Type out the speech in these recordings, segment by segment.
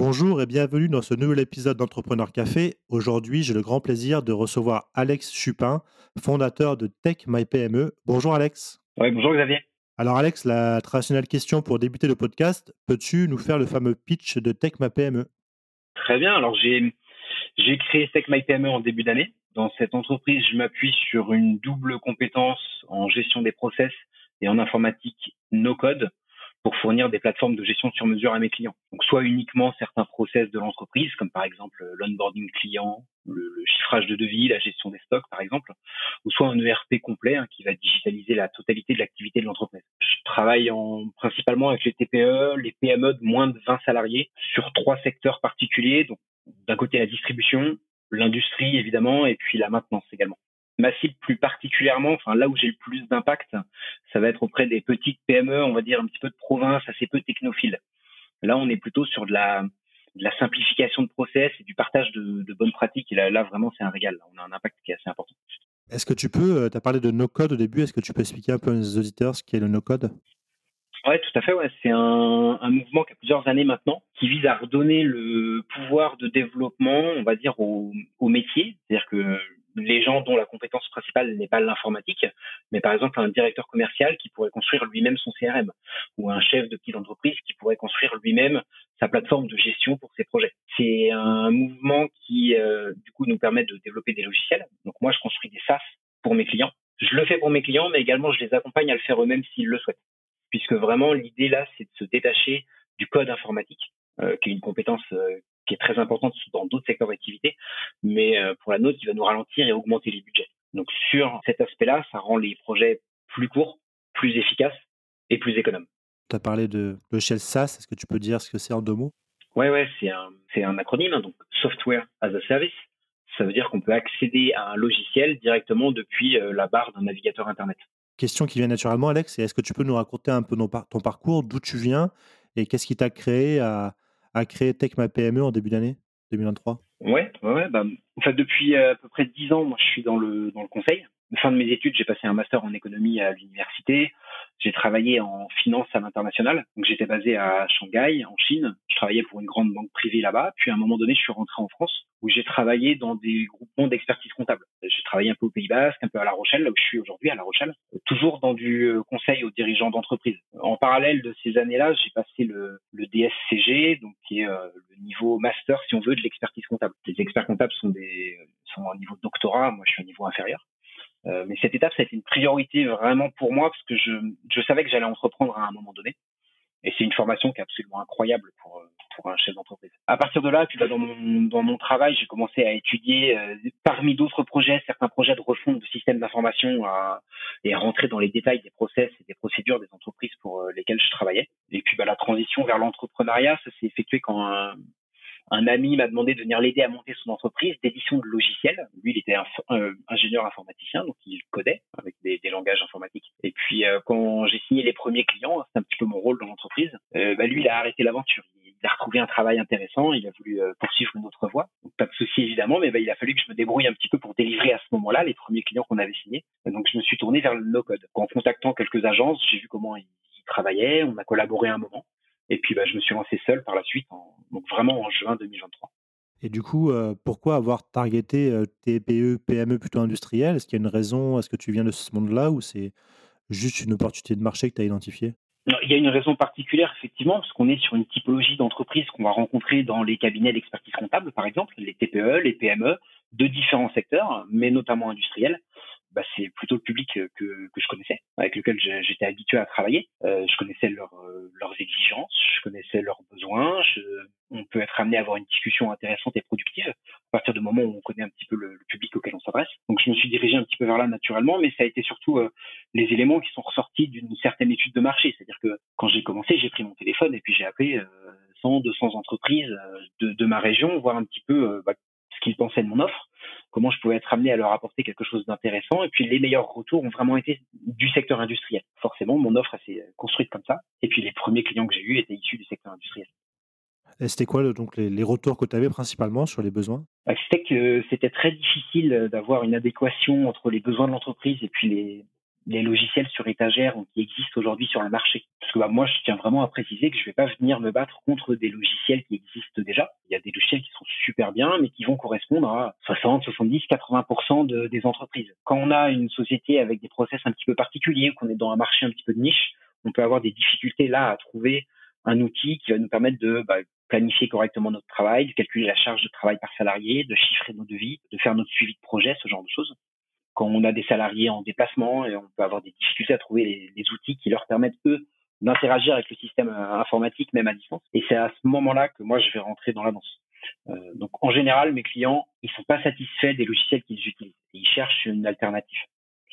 Bonjour et bienvenue dans ce nouvel épisode d'Entrepreneur Café. Aujourd'hui, j'ai le grand plaisir de recevoir Alex Chupin, fondateur de Tech My PME. Bonjour Alex. Oui, bonjour Xavier. Alors Alex, la traditionnelle question pour débuter le podcast, peux-tu nous faire le fameux pitch de Tech My PME Très bien. Alors j'ai j'ai créé Tech My PME en début d'année. Dans cette entreprise, je m'appuie sur une double compétence en gestion des process et en informatique no code pour fournir des plateformes de gestion sur mesure à mes clients. Donc soit uniquement certains process de l'entreprise, comme par exemple l'onboarding client, le, chiffrage de devis, la gestion des stocks par exemple, ou soit un ERP complet hein, qui va digitaliser la totalité de l'activité de l'entreprise. Je travaille en, principalement avec les TPE, les PME de moins de 20 salariés sur trois secteurs particuliers. Donc d'un côté la distribution, l'industrie évidemment, et puis la maintenance également ma cible plus particulièrement, là où j'ai le plus d'impact, ça va être auprès des petites PME, on va dire un petit peu de province, assez peu technophile. Là, on est plutôt sur de la, simplification de process et du partage de, bonnes pratiques. Et là, là vraiment, c'est un régal. On a un impact qui est assez important. Est-ce que tu peux, euh, tu as parlé de no-code au début, est-ce que tu peux expliquer un peu aux auditeurs ce qu'est le no-code? Ouais, tout à fait. Ouais. C'est un, mouvement qui a plusieurs années maintenant, qui vise à redonner le pouvoir de développement, on va dire, au, au métier. C'est-à-dire que les gens dont la compétence principale n'est pas l'informatique, mais par exemple un directeur commercial qui pourrait construire lui-même son CRM, ou un chef de petite entreprise qui pourrait construire lui-même sa plateforme de gestion pour ses projets. C'est un mouvement qui, euh, du coup, nous permet de développer des logiciels. Donc moi, je construis des SaaS pour mes clients. Je le fais pour mes clients, mais également je les accompagne à le faire eux-mêmes s'ils le souhaitent. Puisque vraiment, l'idée là, c'est de se détacher du code informatique, euh, qui est une compétence euh, qui est très importante dans d'autres secteurs d'activité, mais euh, pour la nôtre, qui va nous ralentir et augmenter les budgets. Donc sur cet aspect-là, ça rend les projets plus courts, plus efficaces et plus économes. Tu as parlé de logiciel SaaS, est-ce que tu peux dire ce que c'est en deux mots? Ouais, ouais, c'est un, c'est un acronyme, hein, donc Software as a Service. Ça veut dire qu'on peut accéder à un logiciel directement depuis la barre d'un navigateur Internet. Question qui vient naturellement, Alex, est-ce que tu peux nous raconter un peu ton parcours, d'où tu viens et qu'est-ce qui t'a créé à, créé Tech Ma PME en début d'année 2023 Ouais, ouais, bah, en fait, depuis euh, à peu près dix ans, moi, je suis dans le dans le conseil. fin de mes études, j'ai passé un master en économie à l'université. J'ai travaillé en finance à l'international. Donc, j'étais basé à Shanghai, en Chine. Je travaillais pour une grande banque privée là-bas. Puis, à un moment donné, je suis rentré en France où j'ai travaillé dans des groupements d'expertise comptable. J'ai travaillé un peu au Pays Basque, un peu à La Rochelle, là où je suis aujourd'hui, à La Rochelle, toujours dans du euh, conseil aux dirigeants d'entreprise. En parallèle de ces années-là, j'ai passé le, le, DSCG, donc qui est euh, le niveau master, si on veut, de l'expertise comptable. Les experts comptables sont des sont au niveau de doctorat, moi je suis au niveau inférieur. Euh, mais cette étape, ça a été une priorité vraiment pour moi parce que je, je savais que j'allais entreprendre à un moment donné. Et c'est une formation qui est absolument incroyable pour, euh, pour un chef d'entreprise. À partir de là, puis bah, dans, mon, dans mon travail, j'ai commencé à étudier euh, parmi d'autres projets, certains projets de refonte de systèmes d'information et à rentrer dans les détails des process et des procédures des entreprises pour euh, lesquelles je travaillais. Et puis bah, la transition vers l'entrepreneuriat, ça s'est effectué quand un, un ami m'a demandé de venir l'aider à monter son entreprise d'édition de logiciels. Lui, il était un, ingénieur informaticien, donc il codait avec des, langages informatiques. Et puis, euh, quand j'ai signé les premiers clients, c'est un petit peu mon rôle dans l'entreprise, euh, bah, lui, il a arrêté l'aventure. Il a retrouvé un travail intéressant, il a voulu euh, poursuivre une autre voie. Donc, pas de souci, évidemment, mais bah, il a fallu que je me débrouille un petit peu pour délivrer à ce moment-là les premiers clients qu'on avait signés. Donc, je me suis tourné vers le no-code. En contactant quelques agences, j'ai vu comment ils travaillaient, on a collaboré un moment. Et puis, bah, je me suis lancé seul par la suite, donc vraiment en juin 2023. Et du coup, euh, pourquoi avoir targeté euh, TPE, PME plutôt industrielles Est-ce qu'il y a une raison? Est-ce que tu viens de ce monde-là ou c'est juste une opportunité de marché que tu as identifiée il y a une raison particulière, effectivement, parce qu'on est sur une typologie d'entreprise qu'on va rencontrer dans les cabinets d'expertise comptable, par exemple, les TPE, les PME, de différents secteurs, mais notamment industriels bah, c'est plutôt le public que, que je connaissais, avec lequel j'étais habitué à travailler. Euh, je connaissais leur, euh, leurs exigences, je connaissais leurs besoins. Je, on peut être amené à avoir une discussion intéressante et productive à partir du moment où on connaît un petit peu le, public auquel on s'adresse. Donc je me suis dirigé un petit peu vers là naturellement, mais ça a été surtout euh, les éléments qui sont ressortis d'une certaine étude de marché. C'est-à-dire que quand j'ai commencé, j'ai pris mon téléphone et puis j'ai appelé 100, 200 entreprises de, de, ma région, voir un petit peu bah, ce qu'ils pensaient de mon offre comment je pouvais être amené à leur apporter quelque chose d'intéressant. Et puis les meilleurs retours ont vraiment été du secteur industriel. Forcément, mon offre s'est construite comme ça. Et puis les premiers clients que j'ai eus étaient issus du secteur industriel. Et c'était quoi donc les, retours que tu avais principalement sur les besoins? Bah, C'était que c'était très difficile d'avoir une adéquation entre les besoins de l'entreprise et puis les, les logiciels sur étagère qui existent aujourd'hui sur le marché. Parce que bah, moi, je tiens vraiment à préciser que je ne vais pas venir me battre contre des logiciels qui existent déjà. Il y a des logiciels qui sont super bien, mais qui vont correspondre à 60, 70, 80% de, des entreprises. Quand on a une société avec des process un petit peu particuliers, qu'on est dans un marché un petit peu de niche, on peut avoir des difficultés là à trouver un outil qui va nous permettre de bah, planifier correctement notre travail, de calculer la charge de travail par salarié, de chiffrer nos devis, de faire notre suivi de projet, ce genre de choses. Quand on a des salariés en déplacement, et on peut avoir des difficultés à trouver les, outils qui leur permettent, eux, d'interagir avec le système euh, informatique, même à distance. Et c'est à ce moment-là que moi, je vais rentrer dans la danse. Euh, donc, en général, mes clients, ils sont pas satisfaits des logiciels qu'ils utilisent. Ils cherchent une alternative.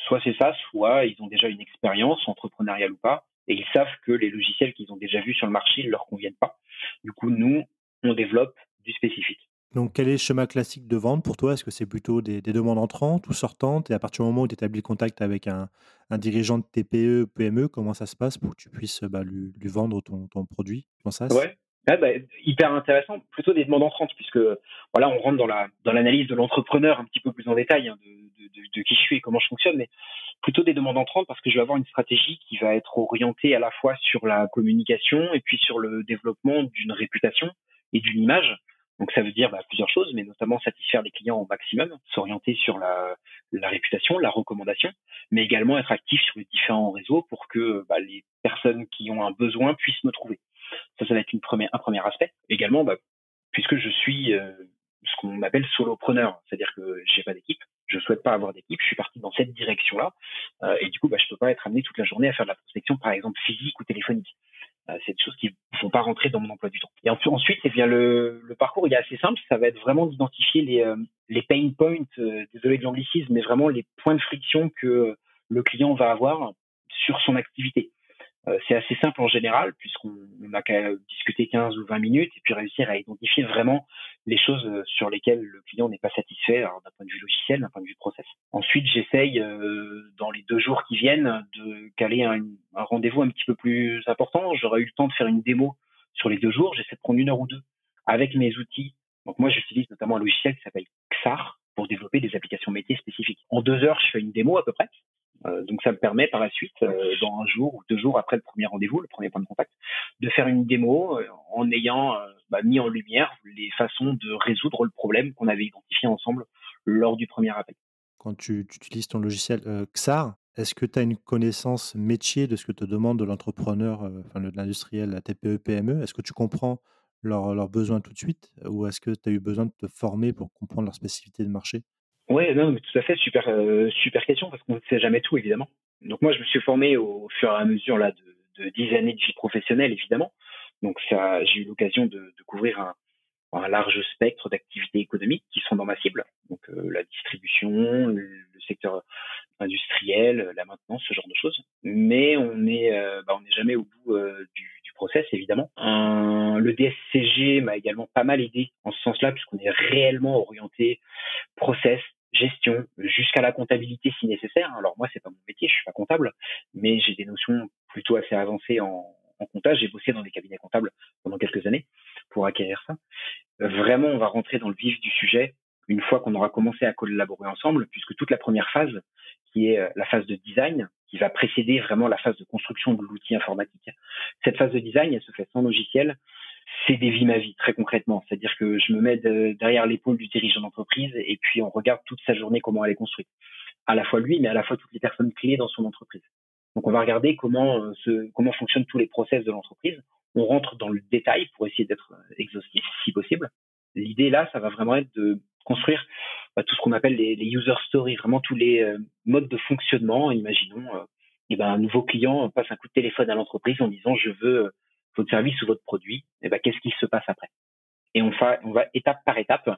Soit c'est ça, soit ils ont déjà une expérience entrepreneuriale ou pas, et ils savent que les logiciels qu'ils ont déjà vus sur le marché ne leur conviennent pas. Du coup, nous, on développe du spécifique. Donc, quel est le schéma classique de vente pour toi? Est-ce que c'est plutôt des, demandes entrantes ou sortantes? Et à partir du moment où tu établis contact avec un, dirigeant de TPE, PME, comment ça se passe pour que tu puisses bah, lui, vendre ton, produit ça Ouais, bah, hyper intéressant. Plutôt des demandes entrantes, puisque voilà, on rentre dans la dans l'analyse de l'entrepreneur un petit peu plus en détail hein, de, qui je suis et comment je fonctionne, mais plutôt des demandes entrantes parce que je vais avoir une stratégie qui va être orientée à la fois sur la communication et puis sur le développement d'une réputation et d'une image. Donc ça veut dire bah, plusieurs choses, mais notamment satisfaire les clients au maximum, s'orienter sur la, la, réputation, la recommandation, mais également être actif sur les différents réseaux pour que bah, les personnes qui ont un besoin puissent me trouver. Ça, ça va être une première, un premier aspect. Également, bah, puisque je suis euh, ce qu'on appelle solopreneur, c'est-à-dire que j'ai pas d'équipe, je souhaite pas avoir d'équipe, je suis parti dans cette direction-là, euh, et du coup, bah, je peux pas être amené toute la journée à faire de la prospection, par exemple physique ou téléphonique. Euh, c'est des choses qui ne font pas rentrer dans mon emploi du temps. Et ensuite, eh bien le, le, parcours il est assez simple, ça va être vraiment d'identifier les, euh, les pain points, euh, désolé de l'anglicisme, mais vraiment les points de friction que le client va avoir sur son activité. Euh, c'est assez simple en général, puisqu'on n'a qu'à discuter 15 ou 20 minutes et puis réussir à identifier vraiment les choses euh, sur lesquelles le client n'est pas satisfait d'un point de vue logiciel, d'un point de vue process. Ensuite, j'essaye euh, dans les deux jours qui viennent de caler un, rendez-vous un petit peu plus important. J'aurais eu le temps de faire une démo sur les deux jours. J'essaie de prendre une heure ou deux avec mes outils. Donc moi, j'utilise notamment un logiciel qui s'appelle XAR pour développer des applications métiers spécifiques. En deux heures, je fais une démo à peu près euh, donc ça me permet par la suite, euh, dans un jour ou deux jours après le premier rendez-vous, le premier point de contact, de faire une démo euh, en ayant bah, mis en lumière les façons de résoudre le problème qu'on avait identifié ensemble lors du premier appel. Quand tu, utilises ton logiciel XAR, est-ce que tu as une connaissance métier de ce que te demande de l'entrepreneur, enfin de l'industriel, la TPE, PME Est-ce que tu comprends leurs besoins tout de suite? Ou est-ce que tu as eu besoin de te former pour comprendre leur spécificité de marché? Oui, non, mais tout à fait, super, euh, super question parce qu'on ne sait jamais tout évidemment. Donc moi, je me suis formé au fur et à mesure là de dix années de vie professionnelle évidemment. Donc ça, j'ai eu l'occasion de, de, couvrir un, un large spectre d'activités économiques qui sont dans ma cible. Donc euh, la distribution, le, secteur industriel, la maintenance, ce genre de choses. Mais on n'est euh, bah, on n'est jamais au bout du, du, process évidemment. Un, le DSCG m'a également pas mal aidé en ce sens-là puisqu'on est réellement orienté process, gestion, jusqu'à la comptabilité si nécessaire. Alors moi, c'est pas mon métier, je suis pas comptable, mais j'ai des notions plutôt assez avancées en, en comptage. J'ai bossé dans des cabinets comptables pendant quelques années pour acquérir ça. Vraiment, on va rentrer dans le vif du sujet une fois qu'on aura commencé à collaborer ensemble, puisque toute la première phase, qui est euh, la phase de design, qui va précéder vraiment la phase de construction de l'outil informatique. Cette phase de design, elle se fait sans logiciel, c'est dévie ma vie très concrètement. C'est-à-dire que je me mets derrière l'épaule du dirigeant d'entreprise et puis on regarde toute sa journée comment elle est construite. À la fois lui, mais à la fois toutes les personnes clés dans son entreprise. Donc on va regarder comment euh, comment fonctionnent tous les process de l'entreprise. On rentre dans le détail pour essayer d'être euh, exhaustif si possible. L'idée là, ça va vraiment être de construire bah, tout ce qu'on appelle les, user stories, vraiment tous les euh, modes de fonctionnement. Imaginons, eh ben, un nouveau client passe un coup de téléphone à l'entreprise en disant je veux votre service ou votre produit, et eh ben, qu'est-ce qui se passe après? Et on, on va étape par étape.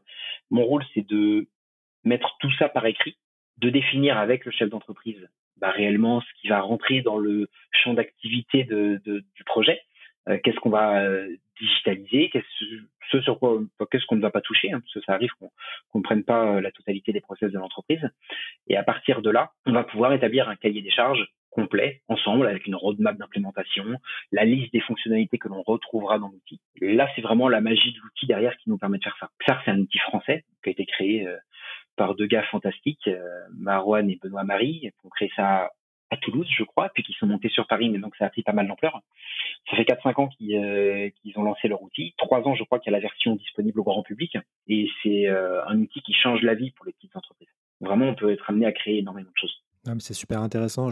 Mon rôle, c'est de mettre tout ça par écrit, de définir avec le chef d'entreprise bah, réellement ce qui va rentrer dans le champ d'activité de, de, du projet, euh, qu'est-ce qu'on va euh, digitaliser, qu'est-ce, ce sur quoi, qu'est-ce qu'on ne va pas toucher, hein, parce que ça arrive qu'on ne prenne pas euh, la totalité des process de l'entreprise. Et à partir de là, on va pouvoir établir un cahier des charges complet ensemble avec une roadmap d'implémentation, la liste des fonctionnalités que l'on retrouvera dans l'outil. Là, c'est vraiment la magie de l'outil derrière qui nous permet de faire ça. XAR, c'est un outil français qui a été créé euh, par deux gars fantastiques, euh, Marwan et Benoît Marie, qui ont créé ça à Toulouse, je crois, puis qui sont montés sur Paris, mais donc ça a pris pas mal d'ampleur. Ça fait 4-5 ans qu'ils qu'ils ont lancé leur outil. 3 ans, je crois qu'il y a la version disponible au grand public. Et c'est un outil qui change la vie pour les petites entreprises. Vraiment, on peut être amené à créer énormément de choses. C'est super intéressant.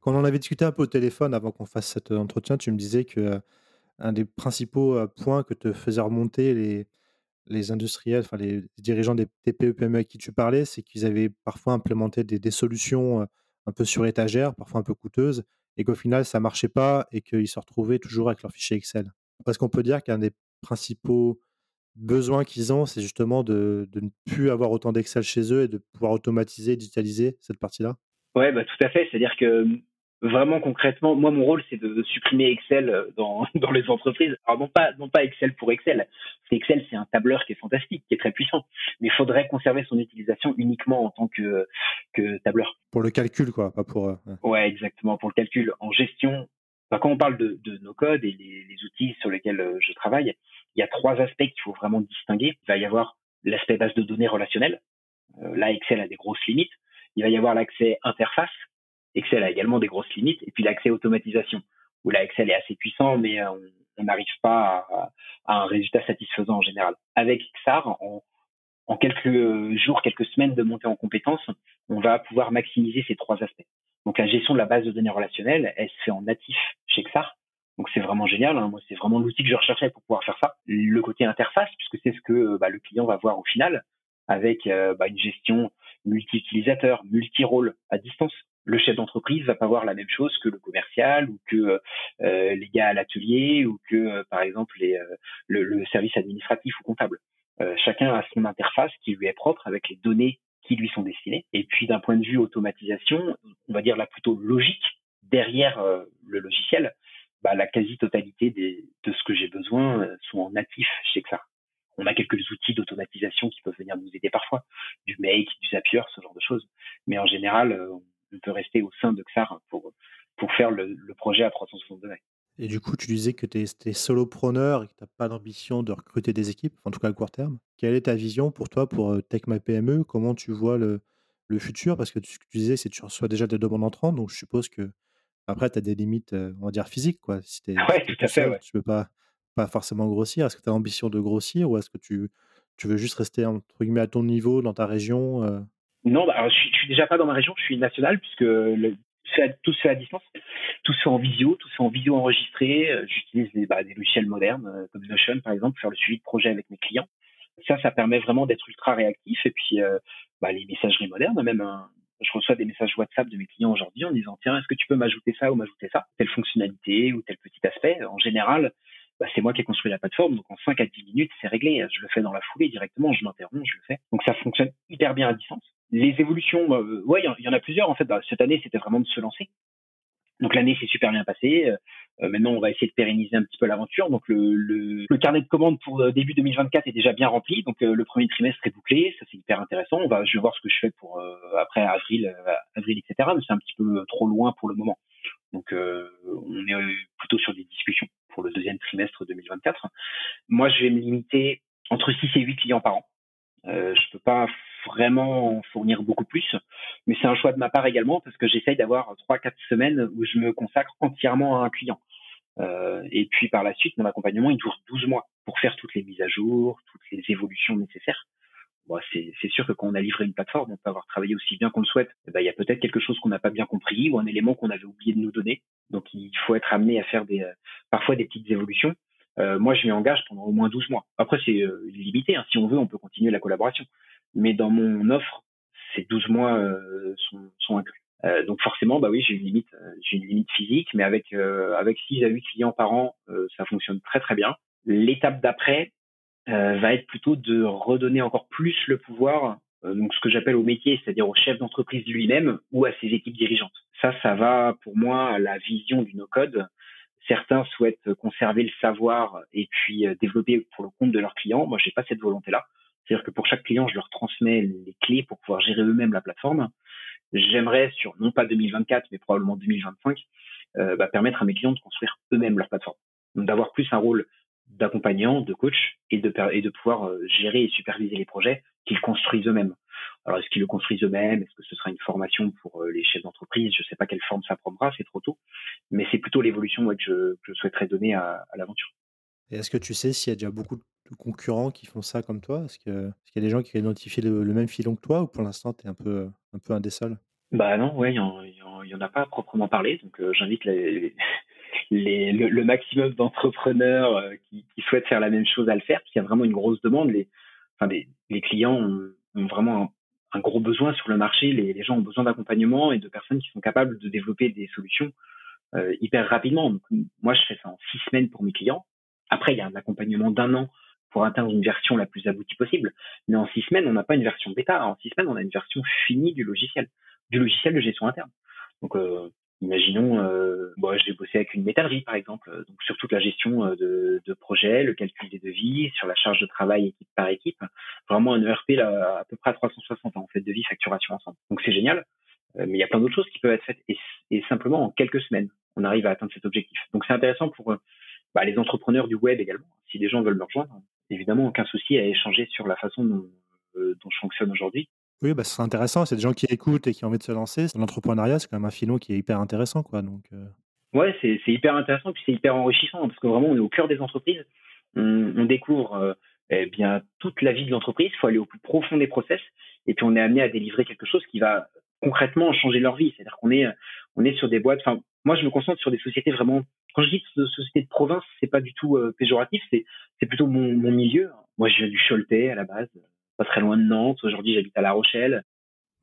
Quand on en avait discuté un peu au téléphone avant qu'on fasse cet entretien, tu me disais que un des principaux points que te faisaient remonter les, industriels, les dirigeants des TPE-PME avec qui tu parlais, c'est qu'ils avaient parfois implémenté des, solutions un peu sur étagère, parfois un peu coûteuses, et qu'au final, ça marchait pas et qu'ils se retrouvaient toujours avec leur fichier Excel. Parce qu'on peut dire qu'un des principaux besoins qu'ils ont, c'est justement de, de, ne plus avoir autant d'Excel chez eux et de pouvoir automatiser, digitaliser cette partie-là? Ouais, bah, tout à fait. C'est-à-dire que vraiment concrètement, moi, mon rôle, c'est de supprimer Excel euh, dans, dans les entreprises. Alors, non pas, non pas Excel pour Excel. Excel, c'est un tableur qui est fantastique, qui est très puissant. Mais il faudrait conserver son utilisation uniquement en tant que, que tableur. Pour le calcul, quoi, pas pour. Euh, ouais. exactement, pour le calcul. En gestion, quand on parle de, de nos codes et les, les, outils sur lesquels euh, je travaille, il y a trois aspects qu'il faut vraiment distinguer. Il va y avoir l'aspect base de données relationnelle. là, Excel a des grosses limites. Il va y avoir l'accès interface Excel a également des grosses limites. Et puis l'accès automatisation, où là, Excel est assez puissant, mais euh, on n'arrive pas à, un résultat satisfaisant en général. Avec XAR, en, en quelques jours, quelques semaines de montée en compétences, on va pouvoir maximiser ces trois aspects. Donc la gestion de la base de données relationnelle, elle se fait en natif chez XAR. Donc c'est vraiment génial. Hein. Moi, c'est vraiment l'outil que je recherchais pour pouvoir faire ça. Le côté interface, puisque c'est ce que bah, le client va voir au final, avec euh, bah, une gestion multi-utilisateur, multi-rôle à distance le chef d'entreprise va pas voir la même chose que le commercial ou que euh, les gars à l'atelier ou que euh, par exemple euh, le, service administratif ou comptable. chacun a son interface qui lui est propre avec les données qui lui sont destinées. Et puis d'un point de vue automatisation, on va dire la plutôt logique derrière le logiciel, bah, la quasi-totalité de ce que j'ai besoin sont en natif chez XAR. On a quelques outils d'automatisation qui peuvent venir nous aider parfois, du Make, du Zapier, ce genre de choses. Mais en général, on peut rester au sein de XAR pour, pour faire le, projet à 360 degrés. Et du coup, tu disais que tu es, solopreneur et que tu n'as pas d'ambition de recruter des équipes, en tout cas à court terme. Quelle est ta vision pour toi, pour euh, Tech My PME Comment tu vois le, le futur? Parce que ce que tu disais, c'est que tu reçois déjà des demandes entrantes, donc je suppose que après, tu as des limites, euh, on va dire, physiques. Quoi. Si ouais, tout à fait. Ouais. Tu ne peux pas, pas forcément grossir. Est-ce que tu as l'ambition de grossir ou est-ce que tu, tu veux juste rester entre guillemets, à ton niveau, dans ta région euh? Non, bah, je, suis, suis déjà pas dans ma région, je suis national puisque tout se fait à distance, tout se fait en visio, tout se fait en visio enregistré. Euh, j'utilise des, bah, des logiciels modernes euh, comme Notion par exemple pour faire le suivi de projet avec mes clients. Ça, ça permet vraiment d'être ultra réactif et puis bah, les messageries modernes, même je reçois des messages WhatsApp de mes clients aujourd'hui en disant tiens est-ce que tu peux m'ajouter ça ou m'ajouter ça, telle fonctionnalité ou tel petit aspect. En général, bah, c'est moi qui ai construit la plateforme, donc en 5 à 10 minutes, c'est réglé. Je le fais dans la foulée directement, je m'interromps, je le fais. Donc ça fonctionne hyper bien à distance. Les évolutions, euh, ouais, il y, en a plusieurs en fait. Bah, cette année, c'était vraiment de se lancer. Donc l'année s'est super bien passée. Euh, maintenant, on va essayer de pérenniser un petit peu l'aventure. Donc le, le, le, carnet de commandes pour euh, début 2024 est déjà bien rempli. Donc euh, le premier trimestre est bouclé. Ça c'est hyper intéressant. On va, je vais voir ce que je fais pour après avril, avril, etc. Mais c'est un petit peu trop loin pour le moment. Donc on est plutôt sur des discussions pour le deuxième trimestre 2024. Moi, je vais me limiter entre 6 et 8 clients par an. Euh, je peux pas vraiment fournir beaucoup plus, mais c'est un choix de ma part également parce que j'essaye d'avoir trois quatre semaines où je me consacre entièrement à un client. Euh, et puis par la suite, mon accompagnement il dure 12 mois pour faire toutes les mises à jour, toutes les évolutions nécessaires. C'est sûr que quand on a livré une plateforme, on peut avoir travaillé aussi bien qu'on le souhaite. Eh ben, il y a peut-être quelque chose qu'on n'a pas bien compris ou un élément qu'on avait oublié de nous donner. Donc il faut être amené à faire euh, parfois des petites évolutions. Euh, moi, je m'y engage pendant au moins 12 mois. Après, c'est euh, limité. Hein. Si on veut, on peut continuer la collaboration. Mais dans mon offre, ces 12 mois sont, inclus. Donc forcément, bah oui, j'ai une limite, j'ai une limite physique, mais avec avec 6 à 8 clients par an, ça fonctionne très très bien. L'étape d'après va être plutôt de redonner encore plus le pouvoir, donc ce que j'appelle au métier, c'est-à-dire au chef d'entreprise lui-même ou à ses équipes dirigeantes. Ça, ça va pour moi à la vision du no-code Certains souhaitent conserver le savoir et puis euh, développer pour le compte de leurs clients. Moi, j'ai pas cette volonté-là. C'est-à-dire que pour chaque client, je leur transmets les clés pour pouvoir gérer eux-mêmes la plateforme. J'aimerais, sur non pas 2024, mais probablement 2025, euh, bah, permettre à mes clients de construire eux-mêmes leur plateforme. Donc d'avoir plus un rôle d'accompagnant, de coach, et de, et de pouvoir euh, gérer et superviser les projets qu'ils construisent eux-mêmes. Alors, est-ce qu'ils le construisent eux-mêmes? Est-ce que ce sera une formation pour euh, les chefs d'entreprise? Je ne sais pas quelle forme ça prendra, c'est trop tôt. Mais c'est plutôt l'évolution que, je, je, souhaiterais donner à, l'aventure. Et est-ce que tu sais s'il y a déjà beaucoup de concurrents qui font ça comme toi? Est-ce qu'il y a des gens qui ont identifié le, même filon que toi ou pour l'instant, tu es un peu, un peu un des seuls? Bah non, ouais, il n'y en, a pas proprement parlé. Donc, euh, j'invite les, les, le, maximum d'entrepreneurs euh, qui, qui, souhaitent faire la même chose à le faire, parce qu'il y a vraiment une grosse demande. Les, enfin, les, les clients ont, ont vraiment un, gros besoin sur le marché. Les, les gens ont besoin d'accompagnement et de personnes qui sont capables de développer des solutions euh, hyper rapidement. Donc, moi, je fais ça en six semaines pour mes clients. Après, il y a un accompagnement d'un an pour atteindre une version la plus aboutie possible. Mais en six semaines, on n'a pas une version bêta. En six semaines, on a une version finie du logiciel, du logiciel de gestion interne. Donc, euh, Imaginons, euh, bon, je vais bosser avec une métallerie par exemple, donc sur toute la gestion euh, de, de projet, le calcul des devis, sur la charge de travail équipe par équipe, vraiment un ERP là, à peu près à 360 ans, en fait, devis, facturation ensemble. Donc c'est génial, euh, mais il y a plein d'autres choses qui peuvent être faites et, et, simplement en quelques semaines, on arrive à atteindre cet objectif. Donc c'est intéressant pour euh, bah, les entrepreneurs du web également. Si des gens veulent me rejoindre, évidemment aucun souci à échanger sur la façon dont, dont je fonctionne aujourd'hui. Oui, bah, ce serait intéressant. C'est des gens qui écoutent et qui ont envie de se lancer. L'entrepreneuriat, c'est quand même un filon qui est hyper intéressant, quoi. Donc, euh. Ouais, c'est hyper intéressant, puis c'est hyper enrichissant, parce que vraiment, on est au cœur des entreprises. On, découvre euh, eh bien toute la vie de l'entreprise. Il faut aller au plus profond des process, et puis on est amené à délivrer quelque chose qui va concrètement changer leur vie. C'est-à-dire qu'on est, on est sur des boîtes. Moi, je me concentre sur des sociétés vraiment. Quand je dis sociétés de province, c'est pas du tout euh, péjoratif. C'est, c'est plutôt mon, mon milieu. Moi, je viens du Choletais à la base pas très loin de Nantes. Aujourd'hui, j'habite à La Rochelle.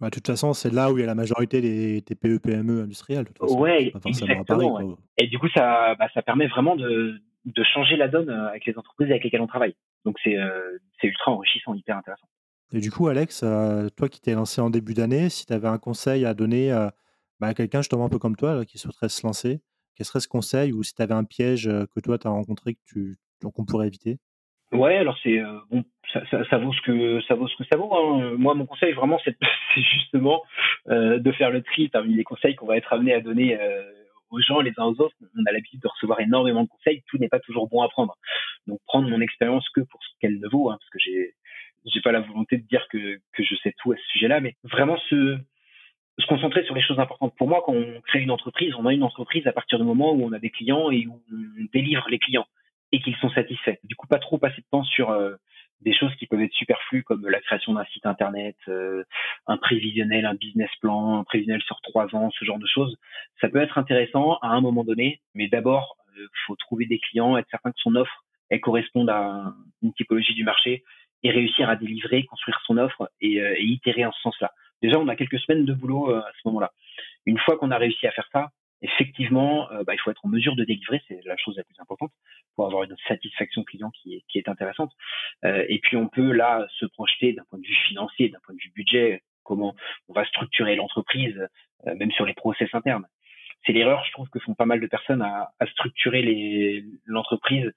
Bah, de toute façon, c'est là où il y a la majorité des TPE, PME industrielles. Oui, exactement. Et du coup, ça, bah, ça permet vraiment de, de, changer la donne euh, avec les entreprises avec lesquelles on travaille. Donc, c'est euh, ultra enrichissant, hyper intéressant. Et du coup, Alex, euh, toi qui t'es lancé en début d'année, si tu avais un conseil à donner bah, à quelqu'un justement un peu comme toi qui souhaiterait se lancer, quel serait ce conseil ou si tu avais un piège que toi tu as rencontré que tu, qu'on pourrait éviter? Ouais, alors c'est euh, bon, ça, ça, ça, vaut ce que ça vaut ce que ça vaut. Hein. Moi, mon conseil vraiment, c'est justement euh, de faire le tri parmi les conseils qu'on va être amené à donner euh, aux gens les uns aux autres. On a l'habitude de recevoir énormément de conseils. Tout n'est pas toujours bon à prendre. Donc, prendre mon expérience que pour ce qu'elle ne vaut, hein, parce que j'ai j'ai pas la volonté de dire que que je sais tout à ce sujet-là, mais vraiment se se concentrer sur les choses importantes. Pour moi, quand on crée une entreprise, on a une entreprise à partir du moment où on a des clients et où on délivre les clients et qu'ils sont satisfaits. Du coup, pas trop passer de temps sur euh, des choses qui peuvent être superflues comme la création d'un site internet, euh, un prévisionnel, un business plan, un prévisionnel sur trois ans, ce genre de choses. Ça peut être intéressant à un moment donné, mais d'abord, il euh, faut trouver des clients, être certain que son offre elle corresponde à une typologie du marché et réussir à délivrer, construire son offre et, et itérer en ce sens-là. Déjà, on a quelques semaines de boulot à ce moment-là. Une fois qu'on a réussi à faire ça, effectivement, euh, bah, il faut être en mesure de délivrer, c'est la chose la plus importante, pour avoir une satisfaction client qui est, qui est intéressante. Euh, et puis on peut là se projeter d'un point de vue financier, d'un point de vue budget, comment on va structurer l'entreprise, euh, même sur les process internes. C'est l'erreur, je trouve, que font pas mal de personnes à, à structurer l'entreprise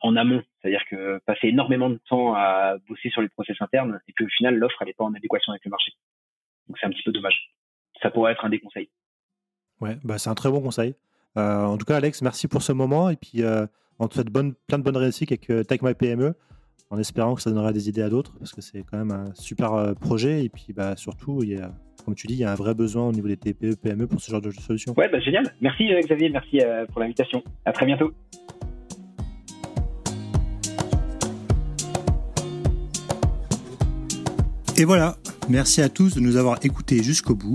en amont, c'est-à-dire que passer énormément de temps à bosser sur les process internes et puis au final l'offre elle n'est pas en adéquation avec le marché. Donc c'est un petit peu dommage. Ça pourrait être un des conseils. Ouais, bah, c'est un très bon conseil. Euh, en tout cas, Alex, merci pour ce moment. Et puis, euh, on te souhaite bonne, plein de bonnes réussites avec euh, Take My PME, en espérant que ça donnera des idées à d'autres, parce que c'est quand même un super projet. Et puis, bah, surtout, il y a, comme tu dis, il y a un vrai besoin au niveau des TPE, PME pour ce genre de solution. Ouais, bah, génial. Merci Xavier, merci pour l'invitation. À très bientôt. Et voilà, merci à tous de nous avoir écoutés jusqu'au bout.